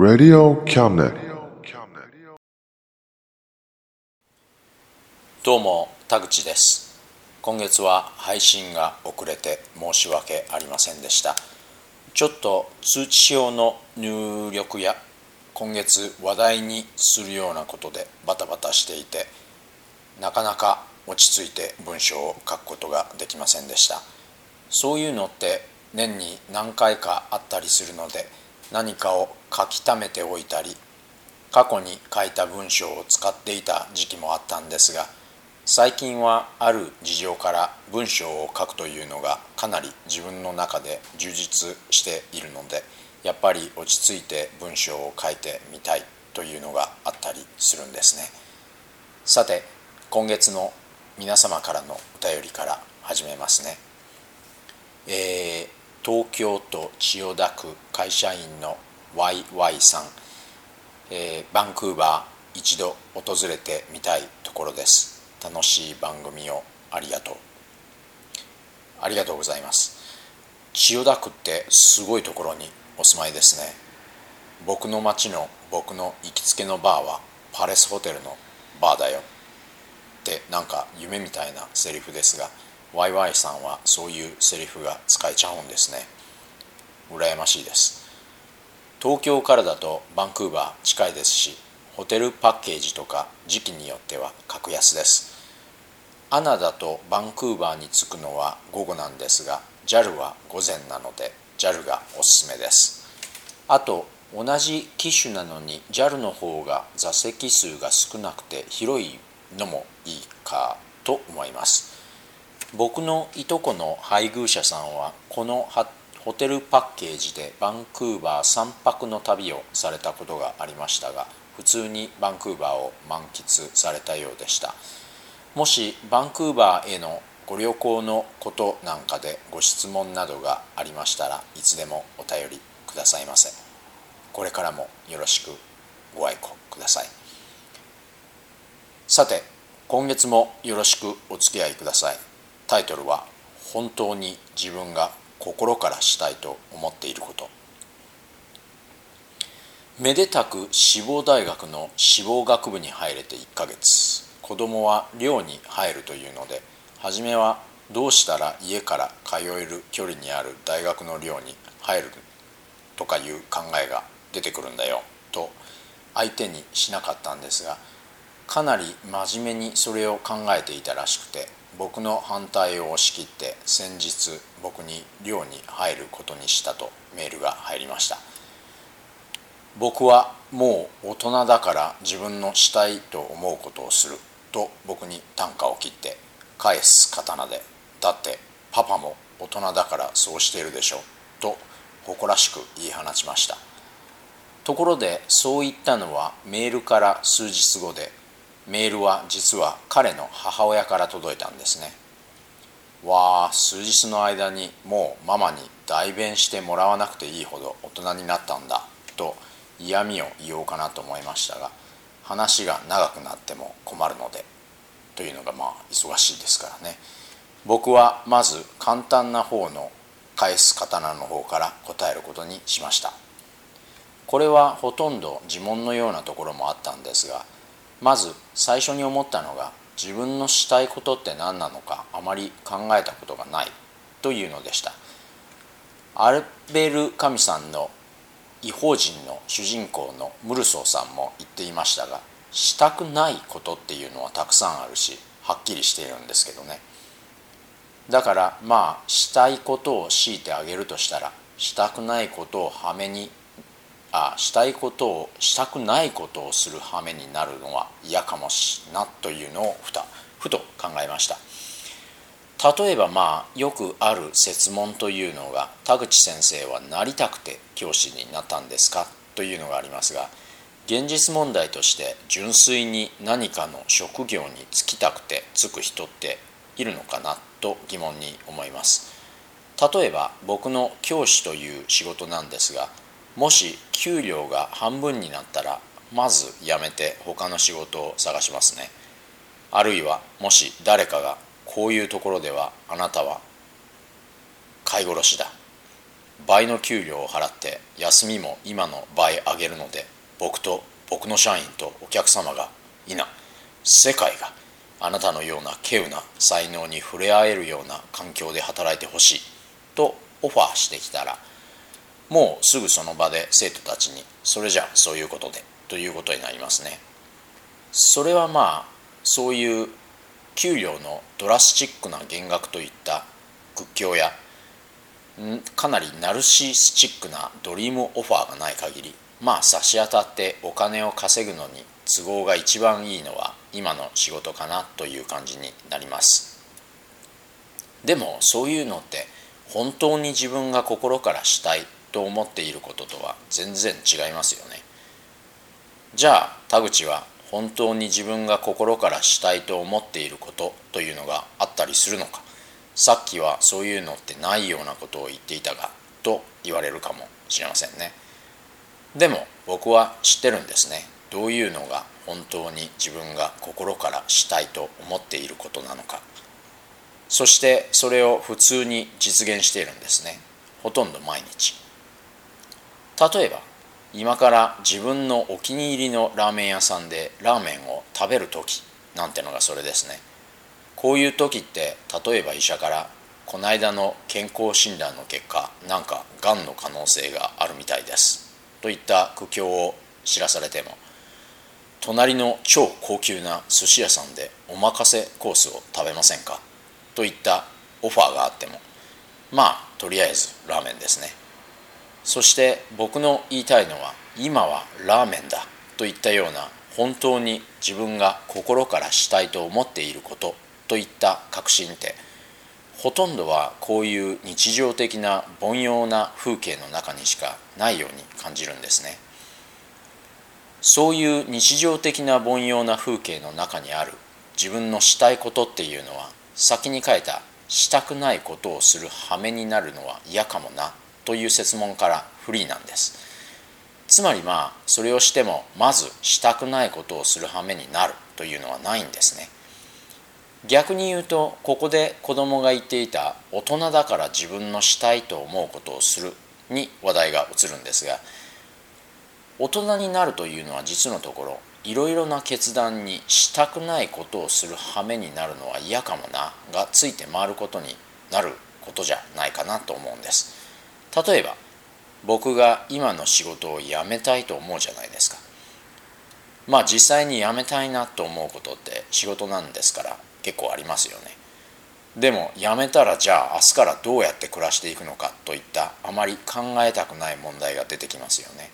Radio Cabinet. どうも田口です。今月は配信が遅れて申し訳ありませんでした。ちょっと通知表の入力や今月話題にするようなことでバタバタしていてなかなか落ち着いて文章を書くことができませんでした。そういうのって年に何回かあったりするので何かを書き溜めておいたり過去に書いた文章を使っていた時期もあったんですが最近はある事情から文章を書くというのがかなり自分の中で充実しているのでやっぱり落ち着いて文章を書いてみたいというのがあったりするんですね。さて今月の皆様からのお便りから始めますね。えー東京都千代田区会社員の YY さん、えーバンクーバー一度訪れてみたいところです。楽しい番組をありがとう。ありがとうございます。千代田区ってすごいところにお住まいですね。僕の町の僕の行きつけのバーはパレスホテルのバーだよってなんか夢みたいなセリフですが YY さんはそういうセリフが使えちゃうんですね。羨ましいです。東京からだとバンクーバー近いですしホテルパッケージとか時期によっては格安です。アナだとバンクーバーに着くのは午後なんですが JAL は午前なので JAL がおすすめです。あと同じ機種なのに JAL の方が座席数が少なくて広いのもいいかと思います。僕のいとこの配偶者さんはこのホテルパッケージでバンクーバー3泊の旅をされたことがありましたが普通にバンクーバーを満喫されたようでした。もしバンクーバーへのご旅行のことなんかでご質問などがありましたらいつでもお便りくださいませ。これからもよろしくご愛顧ください。さて今月もよろしくお付き合いください。タイトルは「本当に自分が心からしたいと思っていること」めでたく志望大学の志望学部に入れて1ヶ月。子供は寮に入るというので初めはどうしたら家から通える距離にある大学の寮に入るとかいう考えが出てくるんだよ。と相手にしなかったんですがかなり真面目にそれを考えていたらしくて僕の反対を押し切って先日僕に寮に入ることにしたとメールが入りました。僕はもう大人だから自分のしたいと思うことをすると僕に短歌を切って返す刀でだってパパも大人だからそうしているでしょうと誇らしく言い放ちました。ところでそう言ったのはメールから数日後でメールは実は彼の母親から届いたんですね。わあ数日の間にもうママに代弁してもらわなくていいほど大人になったんだと嫌味を言おうかなと思いましたが話が長くなっても困るのでというのがまあ忙しいですからね。僕はまず簡単な方の返す刀の方から答えることにしました。これはほとんど呪文のようなところもあったんですがまず最初に思ったのが自分のしたいことって何なのかあまり考えたことがないというのでした。アルベル・カミさんの異邦人の主人公のムルソーさんも言っていましたがしたくないことっていうのはたくさんあるしはっきりしているんですけどね。だからまあしたいことを強いてあげるとしたらしたくないことをはめにあしたいことをしたくないことをする羽目になるのは嫌かもしなというのをふたふと考えました。例えばまあよくある設問というのが田口先生はなりたくて教師になったんですかというのがありますが現実問題として純粋に何かの職業に就きたくて就く人っているのかなと疑問に思います。例えば僕の教師という仕事なんですがもし給料が半分になったらまず辞めて他の仕事を探しますね。あるいはもし誰かがこういうところではあなたは飼い殺しだ。倍の給料を払って休みも今の倍上げるので僕と僕の社員とお客様がいな。世界があなたのような稀有な才能に触れ合えるような環境で働いてほしいとオファーしてきたらもうすぐその場で生徒たちにそれじゃそういうことでということになりますね。それはまあそういう給料のドラスチックな減額といった屈強やかなりナルシスチックなドリームオファーがない限りまあ差し当たってお金を稼ぐのに都合が一番いいのは今の仕事かなという感じになります。でもそういうのって本当に自分が心からしたいと思っていることとは全然違いますよね。じゃあ田口は本当に自分が心からしたいと思っていることというのがあったりするのか。さっきはそういうのってないようなことを言っていたがと言われるかもしれませんね。でも僕は知ってるんですね。どういうのが本当に自分が心からしたいと思っていることなのか。そしてそれを普通に実現しているんですね。ほとんど毎日。例えば今から自分のお気に入りのラーメン屋さんでラーメンを食べる時なんてのがそれですね。こういう時って例えば医者からこの間の健康診断の結果なんかがんの可能性があるみたいです。といった苦境を知らされても隣の超高級な寿司屋さんでおまかせコースを食べませんか？といったオファーがあってもまあとりあえずラーメンですね。そして僕の言いたいのは今はラーメンだといったような本当に自分が心からしたいと思っていることといった確信ってほとんどはこういう日常的な凡庸な風景の中にしかないように感じるんですね。そういう日常的な凡庸な風景の中にある自分のしたいことっていうのは先に書いたしたくないことをする羽目になるのは嫌かもな。という説問からフリーなんです。つまりまあそれをしてもまずしたくないことをする羽目になるというのはないんですね。逆に言うとここで子供が言っていた大人だから自分のしたいと思うことをするに話題が移るんですが大人になるというのは実のところいろいろな決断にしたくないことをする羽目になるのは嫌かもながついて回ることになることじゃないかなと思うんです。例えば僕が今の仕事を辞めたいと思うじゃないですか。まあ実際に辞めたいなと思うことって仕事なんですから結構ありますよね。でも辞めたらじゃあ明日からどうやって暮らしていくのかといったあまり考えたくない問題が出てきますよね。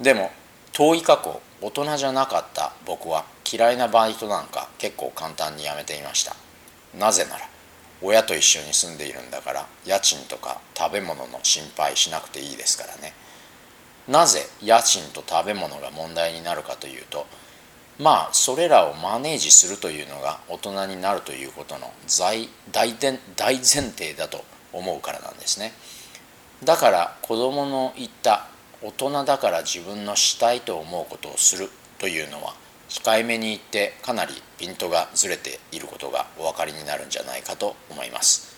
でも遠い過去大人じゃなかった僕は嫌いなバイトなんか結構簡単に辞めていました。なぜなら親と一緒に住んでいるんだから家賃とか食べ物の心配しなくていいですからね。なぜ家賃と食べ物が問題になるかというとまあそれらをマネージするというのが大人になるということの大大前提だと思うからなんですね。だから子供の言った大人だから自分のしたいと思うことをするというのは控えめに言ってかなりピントがずれていることがお分かりになるんじゃないかと思います。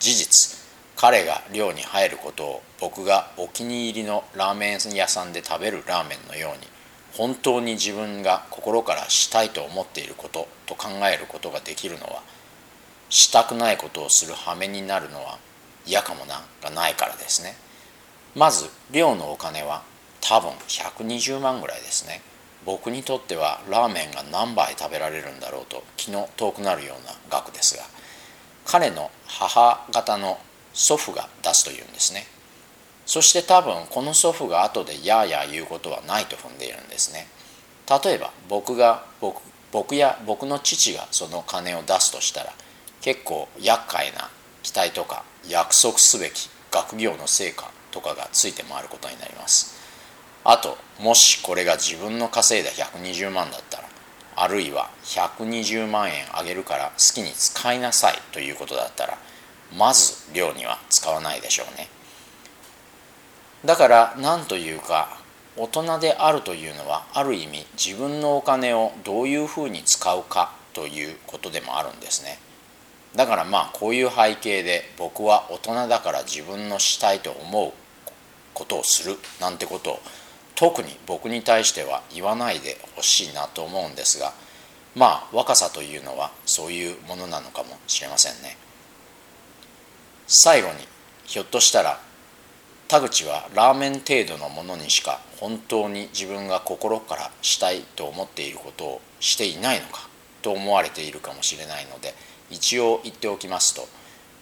事実彼が寮に入ることを僕がお気に入りのラーメン屋さんで食べるラーメンのように本当に自分が心からしたいと思っていることと考えることができるのはしたくないことをする羽目になるのは嫌かもながないからですね。まず寮のお金は多分120万ぐらいですね。僕にとってはラーメンが何杯食べられるんだろうと気の遠くなるような額ですが彼の母方の祖父が出すというんですね。そして多分この祖父が後でやーやー言うことはないと踏んでいるんですね。例えば僕が僕僕や僕の父がその金を出すとしたら結構厄介な期待とか約束すべき学業の成果とかがついて回ることになります。あともしこれが自分の稼いだ120万だったらあるいは120万円あげるから好きに使いなさいということだったらまず寮には使わないでしょうね。だから何というか大人であるというのはある意味自分のお金をどういうふうに使うかということでもあるんですね。だからまあこういう背景で僕は大人だから自分のしたいと思うことをするなんてことを特に僕に対しては言わないでほしいなと思うんですがまあ若さというのはそういうものなのかもしれませんね。最後にひょっとしたら田口はラーメン程度のものにしか本当に自分が心からしたいと思っていることをしていないのかと思われているかもしれないので一応言っておきますと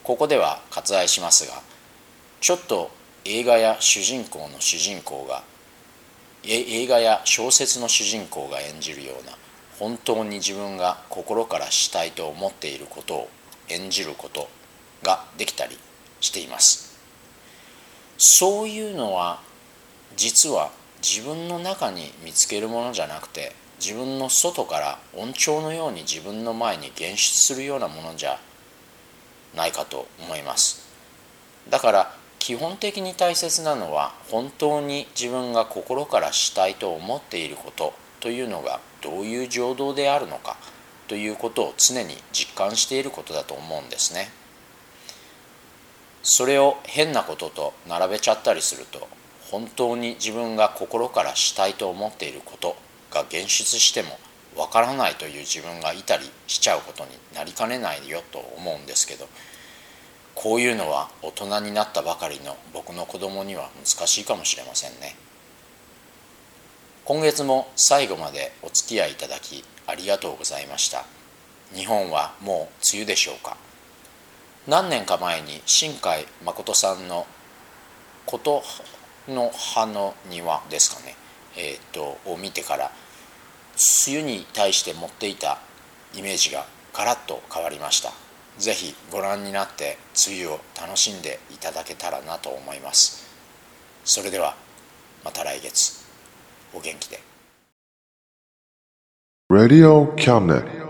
ここでは割愛しますがちょっと映画や主人公の主人公が映画や小説の主人公が演じるような本当に自分が心からしたいと思っていることを演じることができたりしています。そういうのは実は自分の中に見つけるものじゃなくて自分の外から音調のように自分の前に現出するようなものじゃないかと思います。だから基本的に大切なのは本当に自分が心からしたいと思っていることというのがどういう情動であるのかということを常に実感していることだと思うんですね。それを変なことと並べちゃったりすると本当に自分が心からしたいと思っていることが現出してもわからないという自分がいたりしちゃうことになりかねないよと思うんですけどこういうのは大人になったばかりの僕の子供には難しいかもしれませんね。今月も最後までお付き合いいただきありがとうございました。日本はもう梅雨でしょうか。何年か前に新海誠さんの「琴の葉の庭」ですかね。えー、っとを見てから梅雨に対して持っていたイメージがガラッと変わりました。是非ご覧になって梅雨を楽しんでいただけたらなと思います。それではまた来月。お元気で。Radio Cabinet.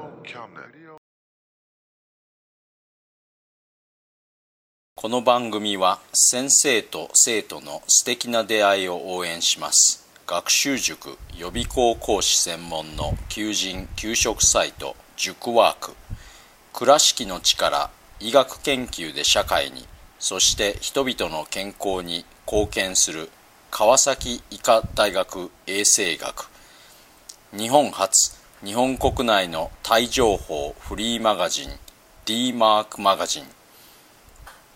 この番組は先生と生徒の素敵な出会いを応援します。学習塾予備校講師専門の求人・給食サイト塾ワーク倉敷の力医学研究で社会にそして人々の健康に貢献する川崎医科大学衛生学。日本初日本国内のタイ情報フリーマガジン D マークマガジン。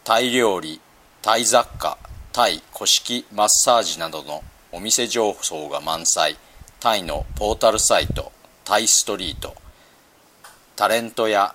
タイ料理タイ雑貨タイ古式マッサージなどのお店情報が満載。タイのポータルサイトタイストリート。タレントや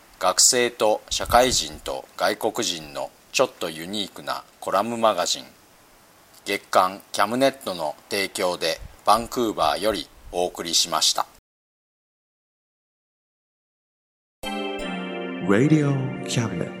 学生と社会人と外国人のちょっとユニークなコラムマガジン月刊キャムネットの提供でバンクーバーよりお送りしました Radio Cabinet.